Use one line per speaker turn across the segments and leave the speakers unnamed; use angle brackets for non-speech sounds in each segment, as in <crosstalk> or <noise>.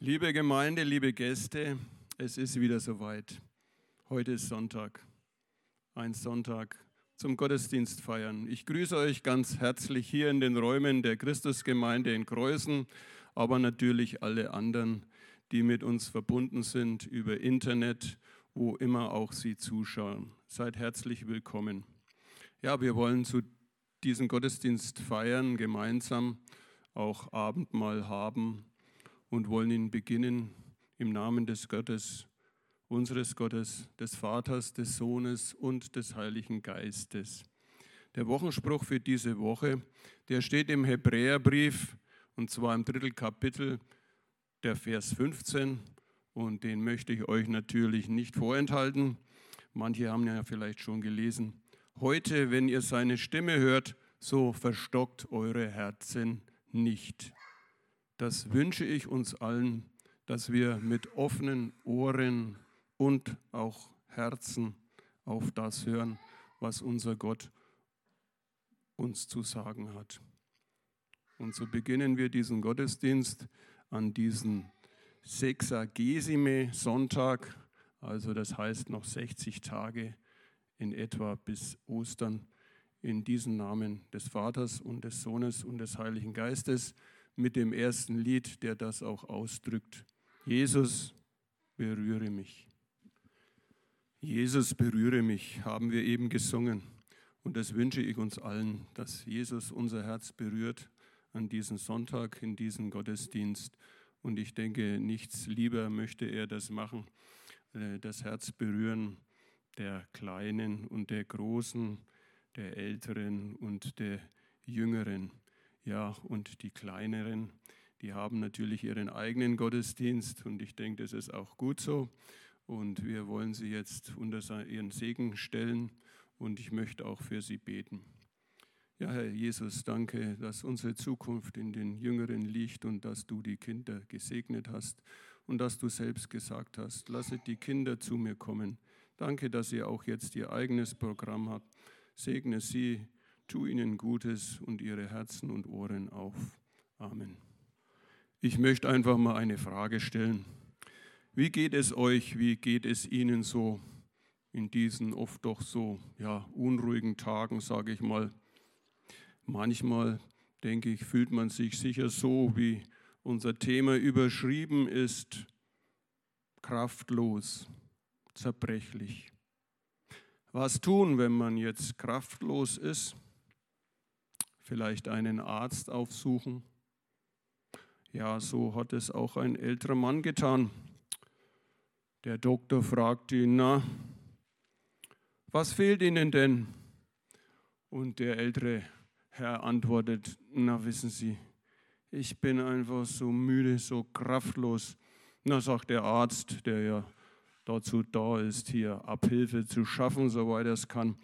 Liebe Gemeinde, liebe Gäste, es ist wieder soweit. Heute ist Sonntag, ein Sonntag zum Gottesdienst feiern. Ich grüße euch ganz herzlich hier in den Räumen der Christusgemeinde in Kreuzen, aber natürlich alle anderen, die mit uns verbunden sind über Internet, wo immer auch Sie zuschauen. Seid herzlich willkommen. Ja, wir wollen zu diesem Gottesdienst feiern, gemeinsam auch Abendmahl haben und wollen ihn beginnen im Namen des Gottes, unseres Gottes, des Vaters, des Sohnes und des Heiligen Geistes. Der Wochenspruch für diese Woche, der steht im Hebräerbrief und zwar im dritten Kapitel, der Vers 15 und den möchte ich euch natürlich nicht vorenthalten. Manche haben ja vielleicht schon gelesen. Heute, wenn ihr seine Stimme hört, so verstockt eure Herzen nicht. Das wünsche ich uns allen, dass wir mit offenen Ohren und auch Herzen auf das hören, was unser Gott uns zu sagen hat. Und so beginnen wir diesen Gottesdienst an diesem Sexagesime Sonntag, also das heißt noch 60 Tage in etwa bis Ostern, in diesem Namen des Vaters und des Sohnes und des Heiligen Geistes mit dem ersten Lied, der das auch ausdrückt. Jesus, berühre mich. Jesus, berühre mich, haben wir eben gesungen. Und das wünsche ich uns allen, dass Jesus unser Herz berührt an diesem Sonntag, in diesem Gottesdienst. Und ich denke, nichts lieber möchte er das machen, äh, das Herz berühren der Kleinen und der Großen, der Älteren und der Jüngeren. Ja, und die kleineren, die haben natürlich ihren eigenen Gottesdienst und ich denke, das ist auch gut so. Und wir wollen sie jetzt unter ihren Segen stellen und ich möchte auch für sie beten. Ja, Herr Jesus, danke, dass unsere Zukunft in den Jüngeren liegt und dass du die Kinder gesegnet hast und dass du selbst gesagt hast, lasset die Kinder zu mir kommen. Danke, dass ihr auch jetzt ihr eigenes Programm habt. Segne sie tu ihnen Gutes und ihre Herzen und Ohren auf. Amen. Ich möchte einfach mal eine Frage stellen. Wie geht es euch, wie geht es Ihnen so in diesen oft doch so ja, unruhigen Tagen, sage ich mal? Manchmal, denke ich, fühlt man sich sicher so, wie unser Thema überschrieben ist, kraftlos, zerbrechlich. Was tun, wenn man jetzt kraftlos ist? Vielleicht einen Arzt aufsuchen. Ja, so hat es auch ein älterer Mann getan. Der Doktor fragte ihn, na, was fehlt Ihnen denn? Und der ältere Herr antwortet, na wissen Sie, ich bin einfach so müde, so kraftlos. Na, sagt der Arzt, der ja dazu da ist, hier Abhilfe zu schaffen, soweit er es kann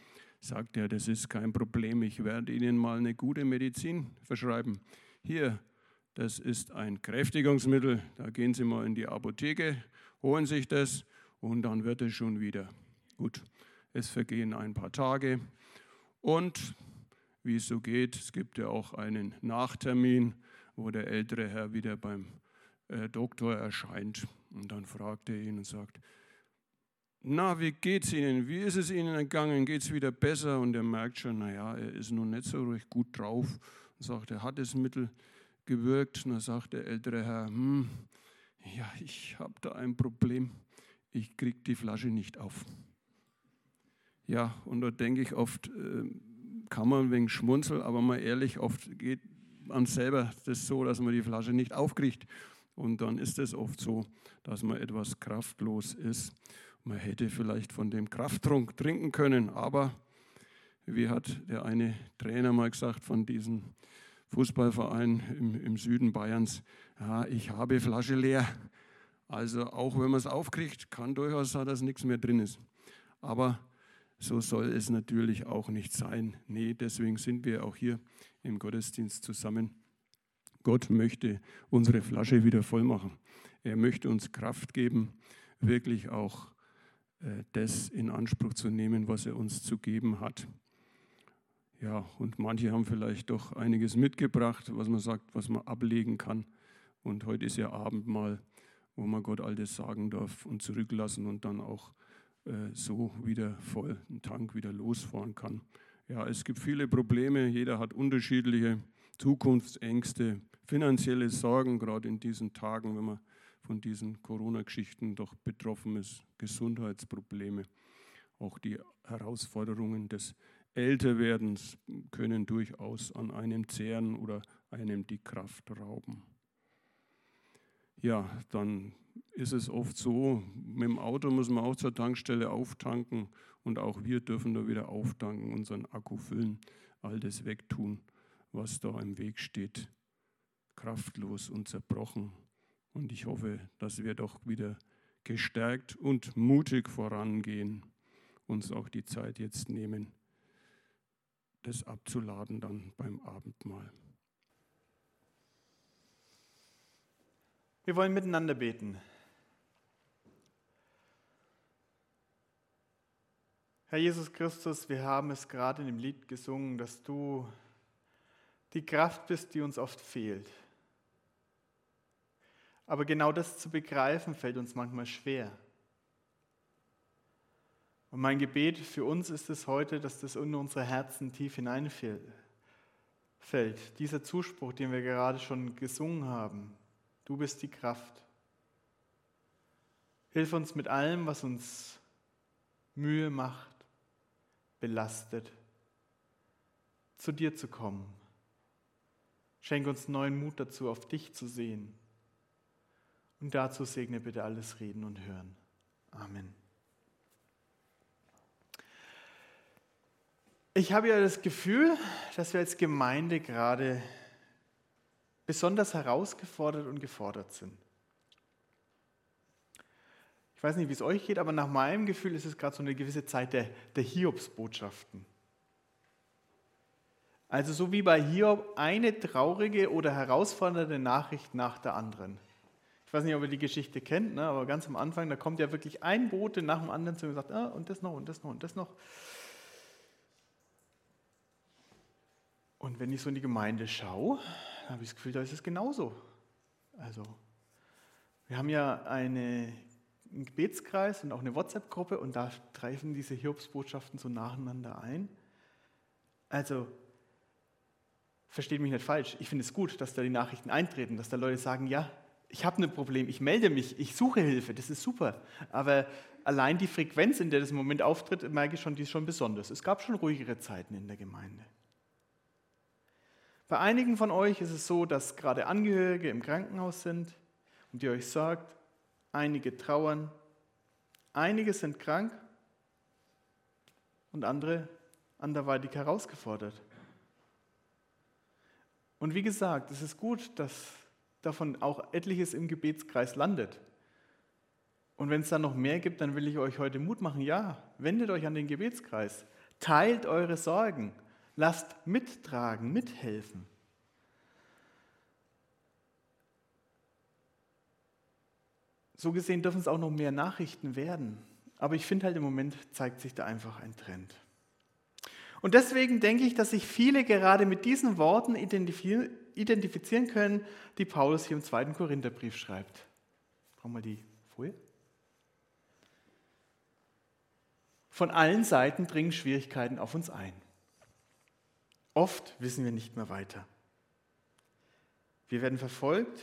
sagt er, das ist kein Problem, ich werde Ihnen mal eine gute Medizin verschreiben. Hier, das ist ein Kräftigungsmittel, da gehen Sie mal in die Apotheke, holen sich das und dann wird es schon wieder. Gut, es vergehen ein paar Tage und wie es so geht, es gibt ja auch einen Nachtermin, wo der ältere Herr wieder beim äh, Doktor erscheint und dann fragt er ihn und sagt, na, wie geht's Ihnen? Wie ist es Ihnen ergangen? Geht es wieder besser? Und er merkt schon, naja, er ist nun nicht so recht gut drauf. Und sagt, er hat das Mittel gewirkt. Und dann sagt der ältere Herr, hm, ja, ich habe da ein Problem. Ich kriege die Flasche nicht auf. Ja, und da denke ich oft, äh, kann man wegen Schmunzel, aber mal ehrlich, oft geht man selber das so, dass man die Flasche nicht aufkriegt. Und dann ist es oft so, dass man etwas kraftlos ist. Man hätte vielleicht von dem Krafttrunk trinken können, aber wie hat der eine Trainer mal gesagt von diesem Fußballverein im, im Süden Bayerns, ja, ich habe Flasche leer. Also auch wenn man es aufkriegt, kann durchaus sein, dass nichts mehr drin ist. Aber so soll es natürlich auch nicht sein. Nee, deswegen sind wir auch hier im Gottesdienst zusammen. Gott möchte unsere Flasche wieder voll machen. Er möchte uns Kraft geben, wirklich auch das in Anspruch zu nehmen, was er uns zu geben hat. Ja, und manche haben vielleicht doch einiges mitgebracht, was man sagt, was man ablegen kann. Und heute ist ja Abendmahl. wo man Gott all das sagen darf und zurücklassen und dann auch äh, so wieder voll einen Tank wieder losfahren kann. Ja, es gibt viele Probleme, jeder hat unterschiedliche Zukunftsängste, finanzielle Sorgen, gerade in diesen Tagen, wenn man von diesen Corona-Geschichten doch betroffen ist, Gesundheitsprobleme. Auch die Herausforderungen des Älterwerdens können durchaus an einem zehren oder einem die Kraft rauben. Ja, dann ist es oft so, mit dem Auto muss man auch zur Tankstelle auftanken und auch wir dürfen da wieder auftanken, unseren Akku füllen, all das wegtun, was da im Weg steht, kraftlos und zerbrochen. Und ich hoffe, dass wir doch wieder gestärkt und mutig vorangehen, uns auch die Zeit jetzt nehmen, das abzuladen dann beim Abendmahl.
Wir wollen miteinander beten. Herr Jesus Christus, wir haben es gerade in dem Lied gesungen, dass du die Kraft bist, die uns oft fehlt. Aber genau das zu begreifen fällt uns manchmal schwer. Und mein Gebet für uns ist es heute, dass das in unsere Herzen tief hineinfällt. Dieser Zuspruch, den wir gerade schon gesungen haben. Du bist die Kraft. Hilf uns mit allem, was uns Mühe macht, belastet, zu dir zu kommen. Schenk uns neuen Mut dazu, auf dich zu sehen. Und dazu segne bitte alles Reden und Hören. Amen. Ich habe ja das Gefühl, dass wir als Gemeinde gerade besonders herausgefordert und gefordert sind. Ich weiß nicht, wie es euch geht, aber nach meinem Gefühl ist es gerade so eine gewisse Zeit der, der Hiobsbotschaften. Also so wie bei Hiob eine traurige oder herausfordernde Nachricht nach der anderen. Ich weiß nicht, ob ihr die Geschichte kennt, ne, aber ganz am Anfang, da kommt ja wirklich ein Bote nach dem anderen zu mir und sagt, ah, und das noch, und das noch, und das noch. Und wenn ich so in die Gemeinde schaue, habe ich das Gefühl, da ist es genauso. Also, wir haben ja eine, einen Gebetskreis und auch eine WhatsApp-Gruppe und da treffen diese Hiobsbotschaften so nacheinander ein. Also, versteht mich nicht falsch, ich finde es gut, dass da die Nachrichten eintreten, dass da Leute sagen, ja, ich habe ein Problem, ich melde mich, ich suche Hilfe, das ist super. Aber allein die Frequenz, in der das im Moment auftritt, merke ich schon, die ist schon besonders. Es gab schon ruhigere Zeiten in der Gemeinde. Bei einigen von euch ist es so, dass gerade Angehörige im Krankenhaus sind und ihr euch sagt, einige trauern, einige sind krank und andere anderweitig herausgefordert. Und wie gesagt, es ist gut, dass davon auch etliches im Gebetskreis landet. Und wenn es dann noch mehr gibt, dann will ich euch heute Mut machen. Ja, wendet euch an den Gebetskreis. Teilt eure Sorgen. Lasst mittragen, mithelfen. So gesehen dürfen es auch noch mehr Nachrichten werden. Aber ich finde halt im Moment zeigt sich da einfach ein Trend. Und deswegen denke ich, dass sich viele gerade mit diesen Worten identifizieren können, die Paulus hier im zweiten Korintherbrief schreibt. Brauchen wir die Folie? Von allen Seiten dringen Schwierigkeiten auf uns ein. Oft wissen wir nicht mehr weiter. Wir werden verfolgt,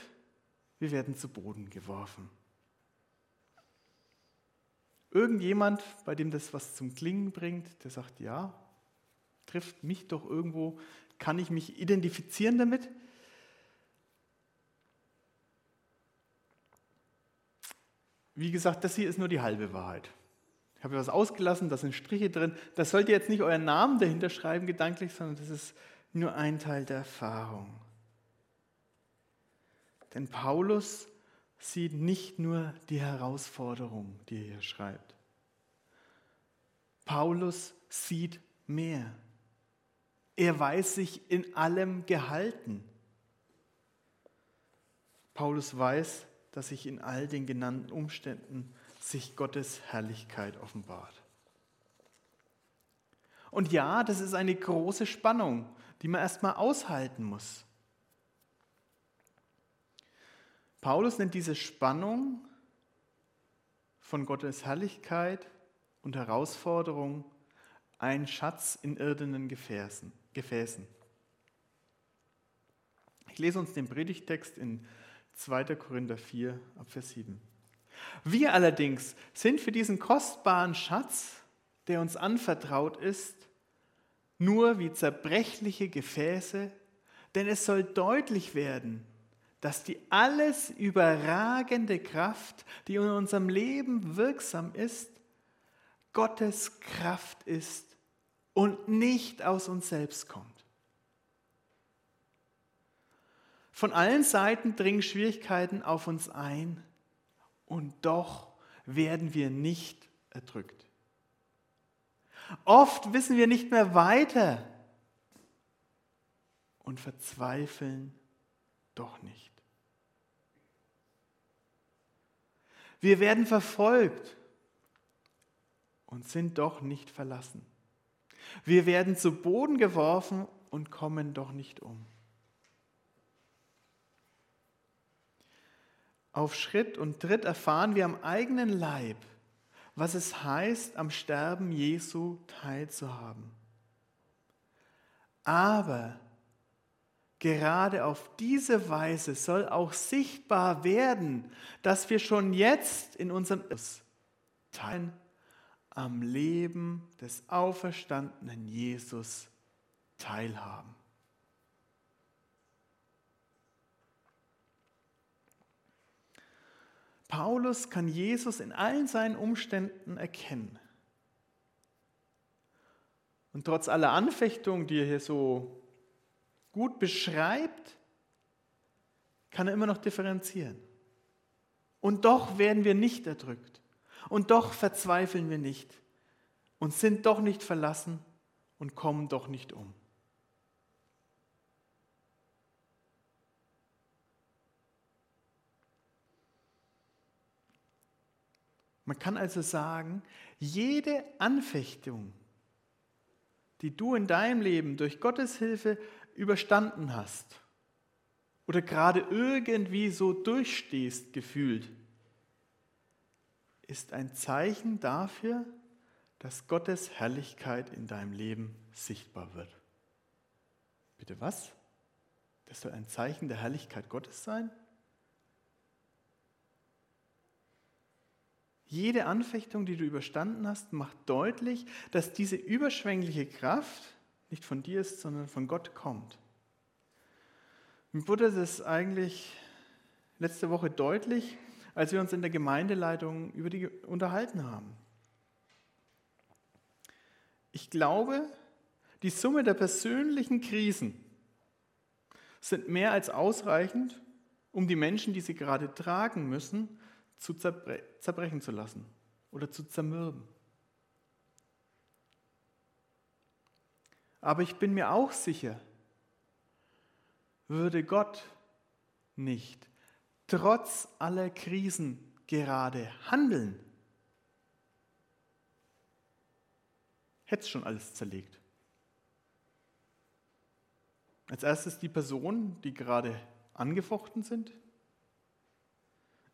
wir werden zu Boden geworfen. Irgendjemand, bei dem das was zum Klingen bringt, der sagt, ja, trifft mich doch irgendwo, kann ich mich identifizieren damit? Wie gesagt, das hier ist nur die halbe Wahrheit. Ich habe was ausgelassen, da sind Striche drin. Das sollt ihr jetzt nicht euren Namen dahinter schreiben, gedanklich, sondern das ist nur ein Teil der Erfahrung. Denn Paulus sieht nicht nur die Herausforderung, die er hier schreibt. Paulus sieht mehr. Er weiß sich in allem gehalten. Paulus weiß, dass sich in all den genannten Umständen sich Gottes Herrlichkeit offenbart. Und ja, das ist eine große Spannung, die man erstmal aushalten muss. Paulus nennt diese Spannung von Gottes Herrlichkeit und Herausforderung ein Schatz in irdenen Gefäßen. Gefäßen. Ich lese uns den Predigtext in 2. Korinther 4, Vers 7. Wir allerdings sind für diesen kostbaren Schatz, der uns anvertraut ist, nur wie zerbrechliche Gefäße, denn es soll deutlich werden, dass die alles überragende Kraft, die in unserem Leben wirksam ist, Gottes Kraft ist und nicht aus uns selbst kommt. Von allen Seiten dringen Schwierigkeiten auf uns ein und doch werden wir nicht erdrückt. Oft wissen wir nicht mehr weiter und verzweifeln doch nicht. Wir werden verfolgt und sind doch nicht verlassen. Wir werden zu Boden geworfen und kommen doch nicht um. Auf Schritt und Tritt erfahren wir am eigenen Leib, was es heißt, am Sterben Jesu teilzuhaben. Aber gerade auf diese Weise soll auch sichtbar werden, dass wir schon jetzt in unserem Teilen am Leben des auferstandenen Jesus teilhaben. Paulus kann Jesus in allen seinen Umständen erkennen. Und trotz aller Anfechtung, die er hier so gut beschreibt, kann er immer noch differenzieren. Und doch werden wir nicht erdrückt. Und doch verzweifeln wir nicht. Und sind doch nicht verlassen und kommen doch nicht um. Man kann also sagen, jede Anfechtung, die du in deinem Leben durch Gottes Hilfe überstanden hast oder gerade irgendwie so durchstehst gefühlt, ist ein Zeichen dafür, dass Gottes Herrlichkeit in deinem Leben sichtbar wird. Bitte was? Das soll ein Zeichen der Herrlichkeit Gottes sein? Jede Anfechtung, die du überstanden hast, macht deutlich, dass diese überschwängliche Kraft nicht von dir ist, sondern von Gott kommt. Mir wurde das eigentlich letzte Woche deutlich, als wir uns in der Gemeindeleitung über die unterhalten haben. Ich glaube, die Summe der persönlichen Krisen sind mehr als ausreichend, um die Menschen, die sie gerade tragen müssen, zu zerbre zerbrechen zu lassen oder zu zermürben. Aber ich bin mir auch sicher, würde Gott nicht trotz aller Krisen gerade handeln, hätte es schon alles zerlegt. Als erstes die Personen, die gerade angefochten sind,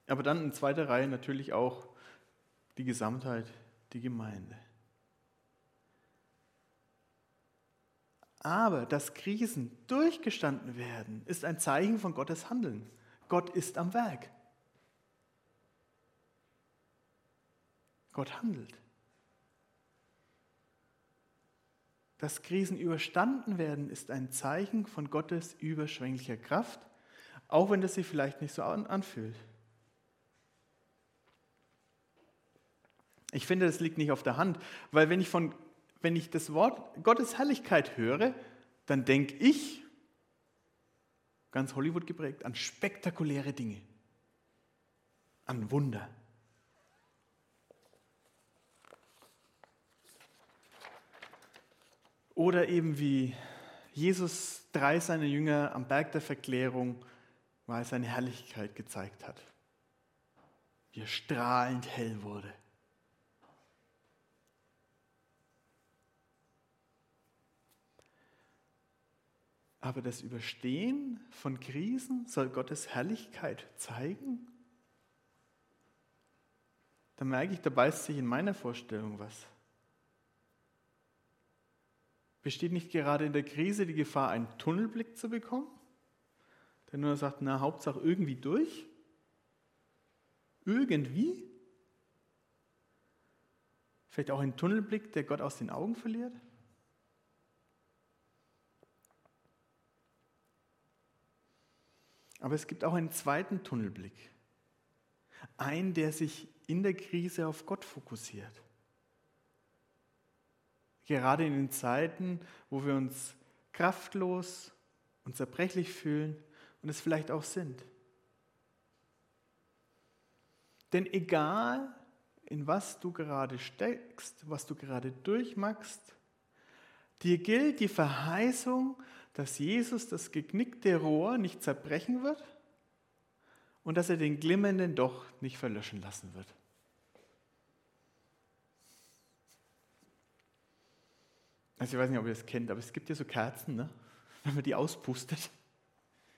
aber dann in zweiter Reihe natürlich auch die Gesamtheit, die Gemeinde. Aber dass Krisen durchgestanden werden, ist ein Zeichen von Gottes Handeln. Gott ist am Werk. Gott handelt. Dass Krisen überstanden werden, ist ein Zeichen von Gottes überschwänglicher Kraft, auch wenn das sich vielleicht nicht so anfühlt. Ich finde, das liegt nicht auf der Hand, weil wenn ich, von, wenn ich das Wort Gottes Herrlichkeit höre, dann denke ich, ganz Hollywood geprägt, an spektakuläre Dinge, an Wunder. Oder eben wie Jesus drei seiner Jünger am Berg der Verklärung mal seine Herrlichkeit gezeigt hat. Wie er strahlend hell wurde. Aber das Überstehen von Krisen soll Gottes Herrlichkeit zeigen? Da merke ich, da beißt sich in meiner Vorstellung was. Besteht nicht gerade in der Krise die Gefahr, einen Tunnelblick zu bekommen? Der nur sagt, na, Hauptsache irgendwie durch? Irgendwie? Vielleicht auch ein Tunnelblick, der Gott aus den Augen verliert? Aber es gibt auch einen zweiten Tunnelblick. Einen, der sich in der Krise auf Gott fokussiert. Gerade in den Zeiten, wo wir uns kraftlos und zerbrechlich fühlen und es vielleicht auch sind. Denn egal, in was du gerade steckst, was du gerade durchmachst, dir gilt die Verheißung, dass Jesus das geknickte Rohr nicht zerbrechen wird und dass er den glimmenden Doch nicht verlöschen lassen wird. Also ich weiß nicht, ob ihr das kennt, aber es gibt ja so Kerzen, ne? wenn man die auspustet,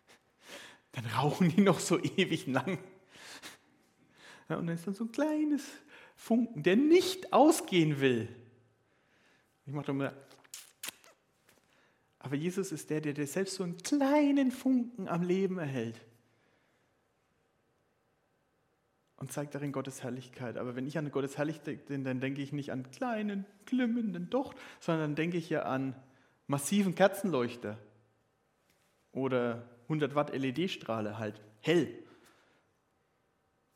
<laughs> dann rauchen die noch so ewig lang. Ja, und dann ist dann so ein kleines Funken, der nicht ausgehen will. Ich mache doch mal. Aber Jesus ist der, der dir selbst so einen kleinen Funken am Leben erhält. und zeigt darin Gottes Herrlichkeit. Aber wenn ich an Gottes Herrlichkeit denke, dann denke ich nicht an kleinen, glimmenden Docht, sondern dann denke ich ja an massiven Kerzenleuchter oder 100 Watt LED-Strahle, halt hell.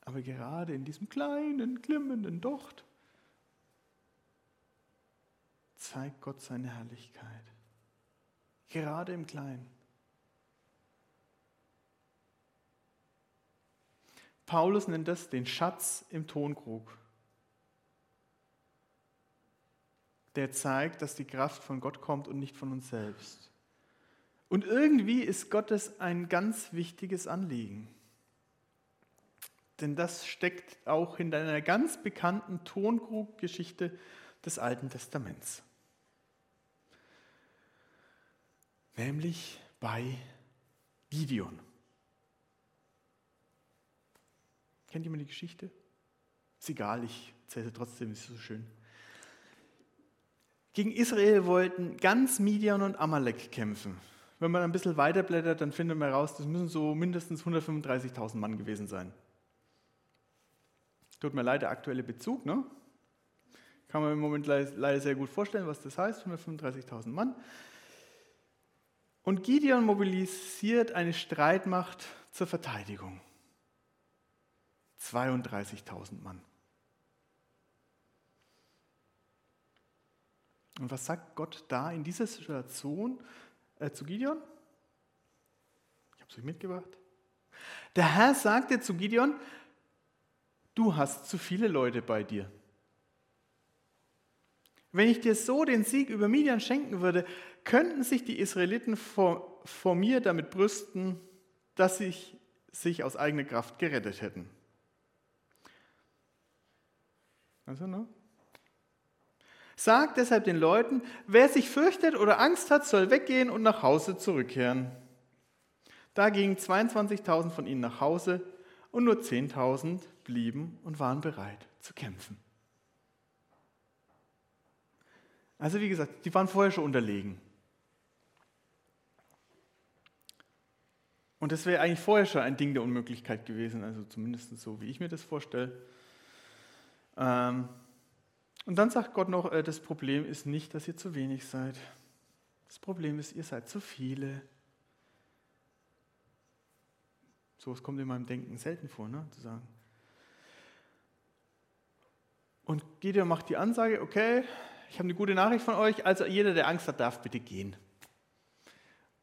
Aber gerade in diesem kleinen, glimmenden Docht zeigt Gott seine Herrlichkeit. Gerade im Kleinen. Paulus nennt das den Schatz im Tonkrug. Der zeigt, dass die Kraft von Gott kommt und nicht von uns selbst. Und irgendwie ist Gottes ein ganz wichtiges Anliegen. Denn das steckt auch in einer ganz bekannten Tonkruggeschichte des Alten Testaments. Nämlich bei Gideon. Kennt jemand die Geschichte? Ist egal, ich erzähle sie trotzdem, ist so schön. Gegen Israel wollten ganz Midian und Amalek kämpfen. Wenn man ein bisschen weiterblättert, dann findet man heraus, das müssen so mindestens 135.000 Mann gewesen sein. Tut mir leid, der aktuelle Bezug, ne? Kann man im Moment leider sehr gut vorstellen, was das heißt, 135.000 Mann. Und Gideon mobilisiert eine Streitmacht zur Verteidigung. 32.000 Mann. Und was sagt Gott da in dieser Situation äh, zu Gideon? Ich habe es euch mitgebracht. Der Herr sagte zu Gideon, du hast zu viele Leute bei dir. Wenn ich dir so den Sieg über Midian schenken würde, könnten sich die Israeliten vor, vor mir damit brüsten, dass sie sich aus eigener Kraft gerettet hätten. Also, ne? Sagt deshalb den Leuten, wer sich fürchtet oder Angst hat, soll weggehen und nach Hause zurückkehren. Da gingen 22.000 von ihnen nach Hause und nur 10.000 blieben und waren bereit zu kämpfen. Also wie gesagt, die waren vorher schon unterlegen. Und das wäre eigentlich vorher schon ein Ding der Unmöglichkeit gewesen, also zumindest so, wie ich mir das vorstelle. Ähm, und dann sagt Gott noch, äh, das Problem ist nicht, dass ihr zu wenig seid. Das Problem ist, ihr seid zu viele. So was kommt in meinem Denken selten vor, ne, zu sagen. Und Gideon macht die Ansage, okay, ich habe eine gute Nachricht von euch, also jeder, der Angst hat, darf bitte gehen.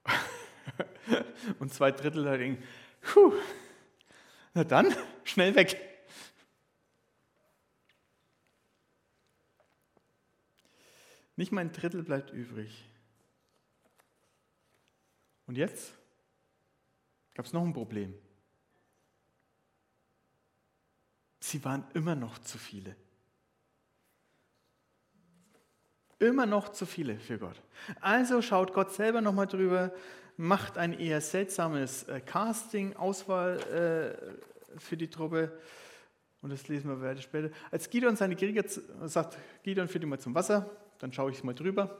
<laughs> <laughs> Und zwei Drittel da denken, puh, na dann, <laughs> schnell weg. Nicht mal ein Drittel bleibt übrig. Und jetzt gab es noch ein Problem. Sie waren immer noch zu viele. Immer noch zu viele für Gott. Also schaut Gott selber nochmal drüber macht ein eher seltsames äh, Casting, Auswahl äh, für die Truppe. Und das lesen wir weiter später. Als Gideon seine Krieger sagt, Gideon führt ihn mal zum Wasser, dann schaue ich mal drüber.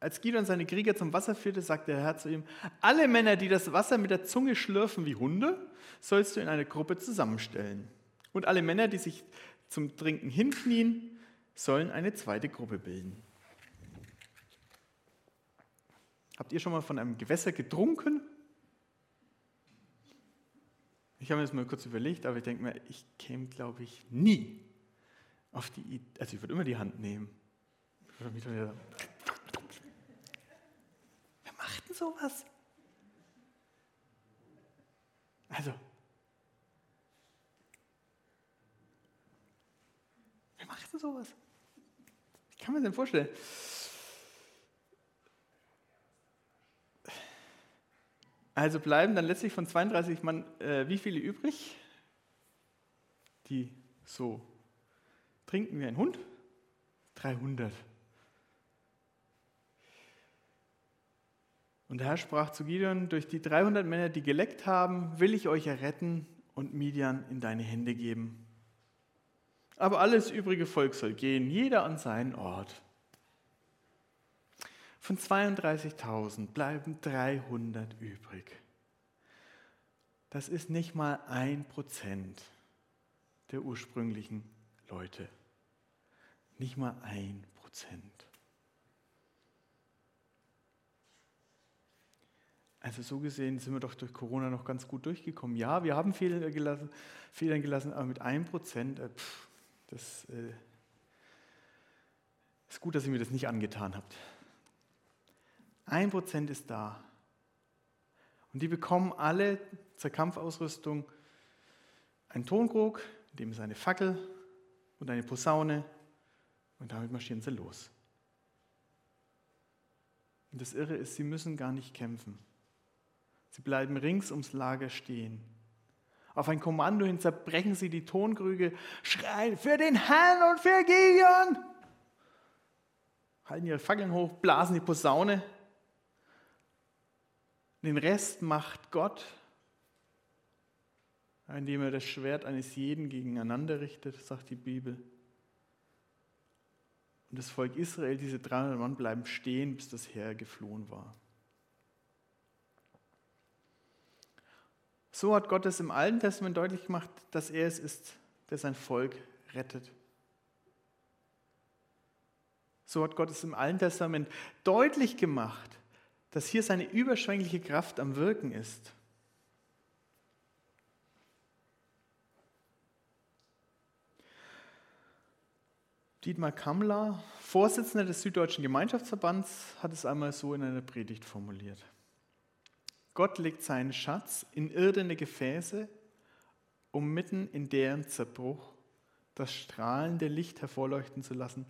Als Gideon seine Krieger zum Wasser führte, sagte der Herr zu ihm, alle Männer, die das Wasser mit der Zunge schlürfen wie Hunde, sollst du in eine Gruppe zusammenstellen. Und alle Männer, die sich zum Trinken hinknien, sollen eine zweite Gruppe bilden. Habt ihr schon mal von einem Gewässer getrunken? Ich habe mir das mal kurz überlegt, aber ich denke mir, ich käme, glaube ich, nie auf die Idee, also ich würde immer die Hand nehmen. Wer macht denn sowas? Also, wer macht denn sowas? Wie kann man denn vorstellen? Also bleiben dann letztlich von 32 Mann äh, wie viele übrig, die so trinken wie ein Hund? 300. Und der Herr sprach zu Gideon, durch die 300 Männer, die geleckt haben, will ich euch erretten und Midian in deine Hände geben. Aber alles übrige Volk soll gehen, jeder an seinen Ort. Von 32.000 bleiben 300 übrig. Das ist nicht mal ein Prozent der ursprünglichen Leute. Nicht mal ein Prozent. Also so gesehen sind wir doch durch Corona noch ganz gut durchgekommen. Ja, wir haben Fehler gelassen, Fehlern gelassen, aber mit einem Prozent, äh, das äh, ist gut, dass ihr mir das nicht angetan habt. Ein Prozent ist da. Und die bekommen alle zur Kampfausrüstung einen Tonkrug, in dem ist eine Fackel und eine Posaune und damit marschieren sie los. Und das Irre ist, sie müssen gar nicht kämpfen. Sie bleiben rings ums Lager stehen. Auf ein Kommando hin zerbrechen sie die Tonkrüge, schreien für den Herrn und für Gideon. Halten ihre Fackeln hoch, blasen die Posaune den Rest macht Gott, indem er das Schwert eines jeden gegeneinander richtet, sagt die Bibel. Und das Volk Israel, diese 300 Mann, bleiben stehen, bis das Heer geflohen war. So hat Gott es im Alten Testament deutlich gemacht, dass er es ist, der sein Volk rettet. So hat Gott es im Alten Testament deutlich gemacht, dass hier seine überschwängliche Kraft am Wirken ist. Dietmar Kammler, Vorsitzender des Süddeutschen Gemeinschaftsverbands, hat es einmal so in einer Predigt formuliert. Gott legt seinen Schatz in irdene Gefäße, um mitten in deren Zerbruch das strahlende Licht hervorleuchten zu lassen,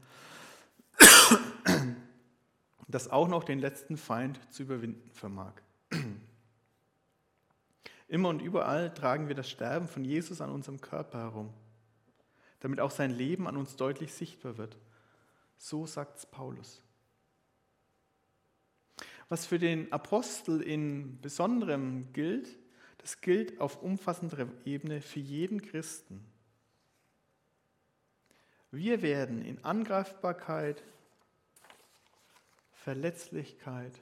das auch noch den letzten Feind zu überwinden vermag. <clears throat> Immer und überall tragen wir das Sterben von Jesus an unserem Körper herum, damit auch sein Leben an uns deutlich sichtbar wird. So sagt es Paulus. Was für den Apostel in besonderem gilt, das gilt auf umfassenderer Ebene für jeden Christen. Wir werden in Angreifbarkeit, Verletzlichkeit,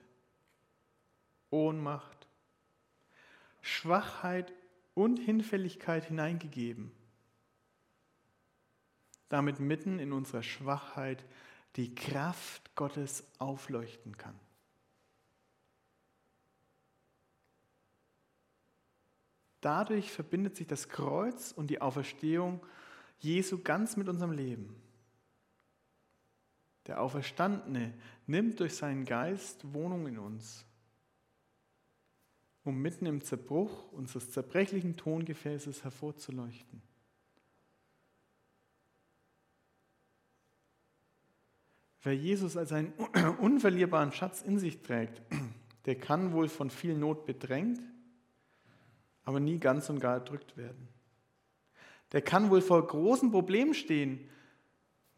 Ohnmacht, Schwachheit und Hinfälligkeit hineingegeben, damit mitten in unserer Schwachheit die Kraft Gottes aufleuchten kann. Dadurch verbindet sich das Kreuz und die Auferstehung Jesu ganz mit unserem Leben. Der Auferstandene nimmt durch seinen Geist Wohnung in uns, um mitten im Zerbruch unseres zerbrechlichen Tongefäßes hervorzuleuchten. Wer Jesus als einen <clears throat> unverlierbaren Schatz in sich trägt, <clears throat> der kann wohl von viel Not bedrängt, aber nie ganz und gar erdrückt werden. Der kann wohl vor großen Problemen stehen,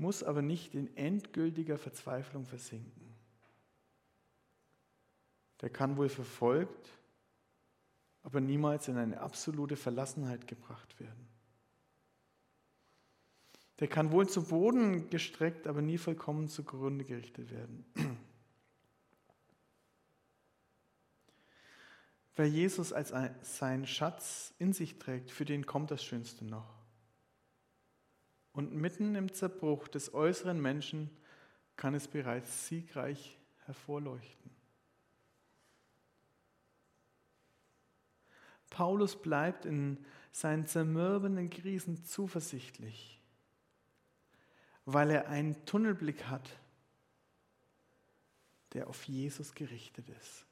muss aber nicht in endgültiger Verzweiflung versinken. der kann wohl verfolgt, aber niemals in eine absolute Verlassenheit gebracht werden. Der kann wohl zu Boden gestreckt, aber nie vollkommen zugrunde gerichtet werden. <clears throat> Wer Jesus als seinen Schatz in sich trägt, für den kommt das Schönste noch. Und mitten im Zerbruch des äußeren Menschen kann es bereits siegreich hervorleuchten. Paulus bleibt in seinen zermürbenden Krisen zuversichtlich, weil er einen Tunnelblick hat, der auf Jesus gerichtet ist.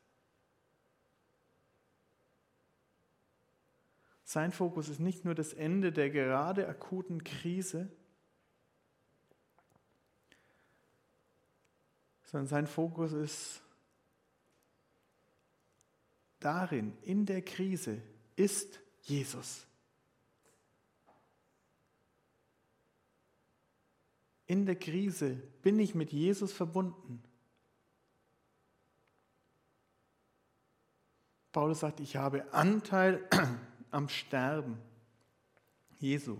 Sein Fokus ist nicht nur das Ende der gerade akuten Krise, sondern sein Fokus ist darin, in der Krise, ist Jesus. In der Krise bin ich mit Jesus verbunden. Paulus sagt, ich habe Anteil am Sterben Jesu.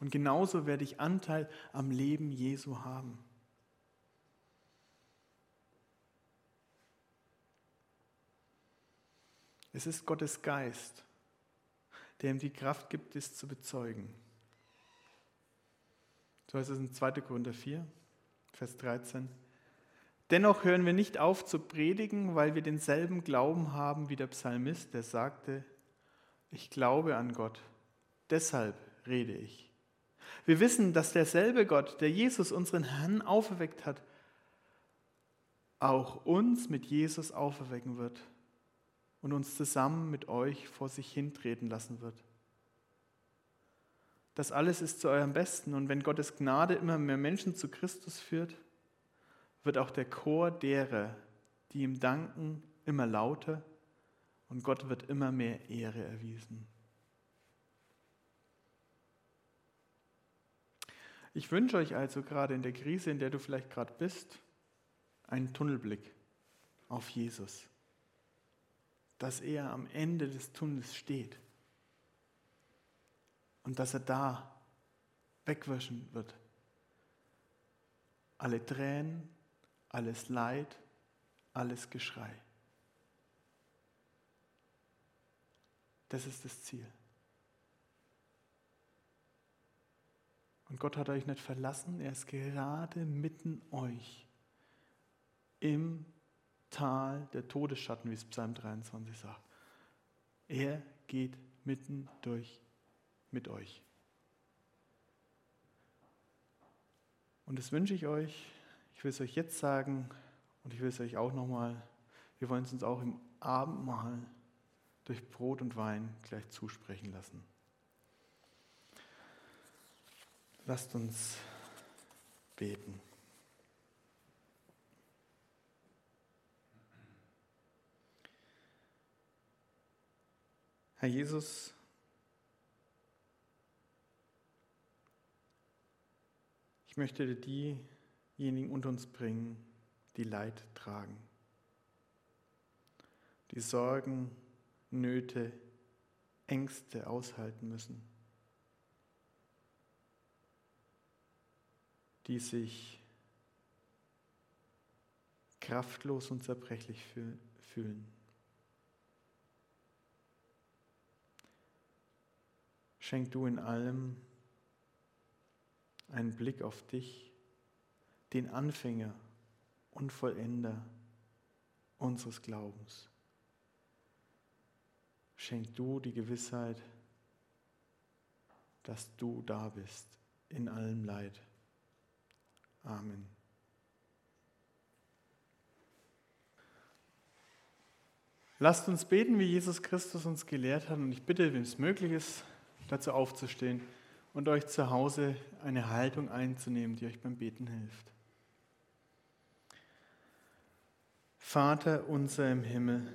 Und genauso werde ich Anteil am Leben Jesu haben. Es ist Gottes Geist, der ihm die Kraft gibt, es zu bezeugen. So heißt es in 2. Korinther 4, Vers 13. Dennoch hören wir nicht auf zu predigen, weil wir denselben Glauben haben wie der Psalmist, der sagte, ich glaube an Gott, deshalb rede ich. Wir wissen, dass derselbe Gott, der Jesus, unseren Herrn, auferweckt hat, auch uns mit Jesus auferwecken wird und uns zusammen mit euch vor sich hintreten lassen wird. Das alles ist zu eurem Besten und wenn Gottes Gnade immer mehr Menschen zu Christus führt, wird auch der Chor derer, die ihm danken, immer lauter und Gott wird immer mehr Ehre erwiesen. Ich wünsche euch also gerade in der Krise, in der du vielleicht gerade bist, einen Tunnelblick auf Jesus, dass er am Ende des Tunnels steht und dass er da wegwischen wird. Alle Tränen, alles Leid, alles Geschrei. Das ist das Ziel. Und Gott hat euch nicht verlassen, er ist gerade mitten euch im Tal der Todesschatten, wie es Psalm 23 sagt. Er geht mitten durch mit euch. Und das wünsche ich euch. Ich will es euch jetzt sagen und ich will es euch auch nochmal. Wir wollen es uns auch im Abendmahl durch Brot und Wein gleich zusprechen lassen. Lasst uns beten. Herr Jesus, ich möchte dir diejenigen unter uns bringen, die Leid tragen, die Sorgen Nöte, Ängste aushalten müssen, die sich kraftlos und zerbrechlich fühlen. Schenk du in allem einen Blick auf dich, den Anfänger und Vollender unseres Glaubens schenk du die Gewissheit, dass du da bist in allem Leid. Amen. Lasst uns beten, wie Jesus Christus uns gelehrt hat. Und ich bitte, wenn es möglich ist, dazu aufzustehen und euch zu Hause eine Haltung einzunehmen, die euch beim Beten hilft. Vater unser im Himmel,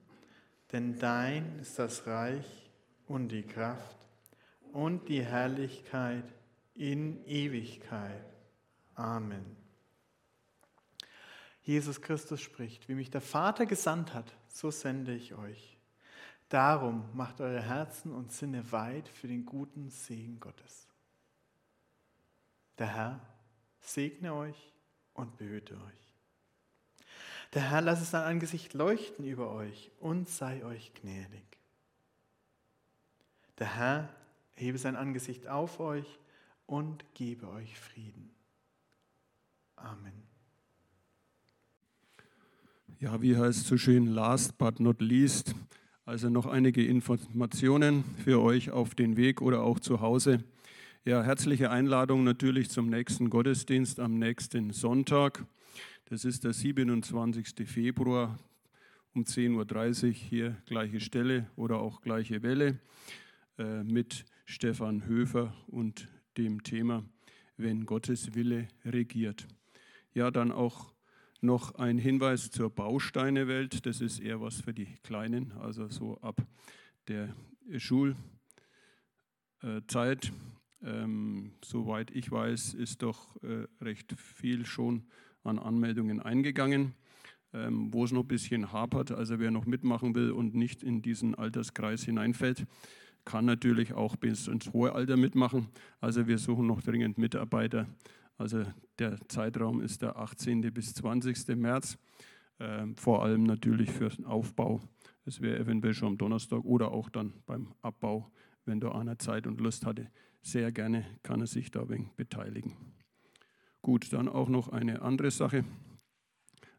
Denn dein ist das Reich und die Kraft und die Herrlichkeit in Ewigkeit. Amen. Jesus Christus spricht, wie mich der Vater gesandt hat, so sende ich euch. Darum macht eure Herzen und Sinne weit für den guten Segen Gottes. Der Herr segne euch und behüte euch. Der Herr lasse sein Angesicht leuchten über euch und sei euch gnädig. Der Herr hebe sein Angesicht auf euch und gebe euch Frieden. Amen.
Ja, wie heißt so schön, last but not least. Also noch einige Informationen für euch auf den Weg oder auch zu Hause. Ja, herzliche Einladung natürlich zum nächsten Gottesdienst am nächsten Sonntag. Das ist der 27. Februar um 10.30 Uhr hier gleiche Stelle oder auch gleiche Welle äh, mit Stefan Höfer und dem Thema, wenn Gottes Wille regiert. Ja, dann auch noch ein Hinweis zur Bausteinewelt. Das ist eher was für die Kleinen, also so ab der Schulzeit. Ähm, soweit ich weiß, ist doch äh, recht viel schon an Anmeldungen eingegangen. Ähm, wo es noch ein bisschen hapert, also wer noch mitmachen will und nicht in diesen Alterskreis hineinfällt, kann natürlich auch bis ins hohe Alter mitmachen. Also wir suchen noch dringend Mitarbeiter also der Zeitraum ist der 18. bis 20. März, äh, vor allem natürlich für den Aufbau. Es wäre eventuell schon am Donnerstag oder auch dann beim Abbau, wenn da einer Zeit und Lust hatte. Sehr gerne kann er sich da wenig beteiligen. Gut, dann auch noch eine andere Sache.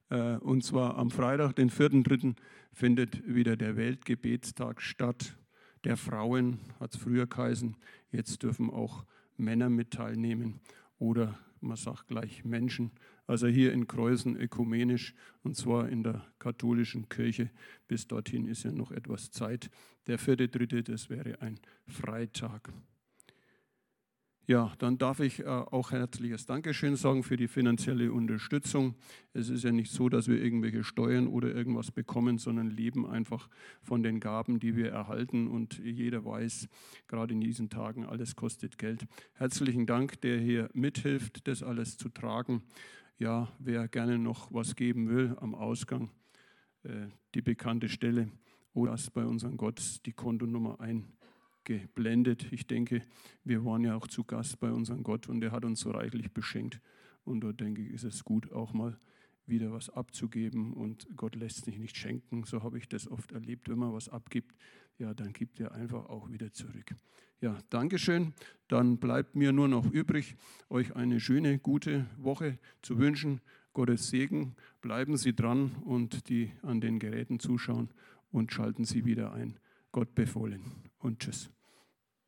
Äh, und zwar am Freitag, den 4.3., findet wieder der Weltgebetstag statt. Der Frauen hat es früher geheißen. Jetzt dürfen auch Männer mit teilnehmen oder man sagt gleich Menschen. Also hier in Kreuzen ökumenisch und zwar in der katholischen Kirche. Bis dorthin ist ja noch etwas Zeit. Der vierte, dritte, das wäre ein Freitag. Ja, dann darf ich äh, auch herzliches Dankeschön sagen für die finanzielle Unterstützung. Es ist ja nicht so, dass wir irgendwelche Steuern oder irgendwas bekommen, sondern leben einfach von den Gaben, die wir erhalten. Und jeder weiß, gerade in diesen Tagen, alles kostet Geld. Herzlichen Dank, der hier mithilft, das alles zu tragen. Ja, wer gerne noch was geben will am Ausgang, äh, die bekannte Stelle oder bei unserem Gott die Kontonummer ein geblendet. Ich denke, wir waren ja auch zu Gast bei unserem Gott und er hat uns so reichlich beschenkt. Und da denke ich, ist es gut, auch mal wieder was abzugeben und Gott lässt sich nicht schenken. So habe ich das oft erlebt. Wenn man was abgibt, ja, dann gibt er einfach auch wieder zurück. Ja, Dankeschön. Dann bleibt mir nur noch übrig, euch eine schöne, gute Woche zu wünschen. Gottes Segen. Bleiben Sie dran und die an den Geräten zuschauen und schalten Sie wieder ein. Gott befohlen und tschüss.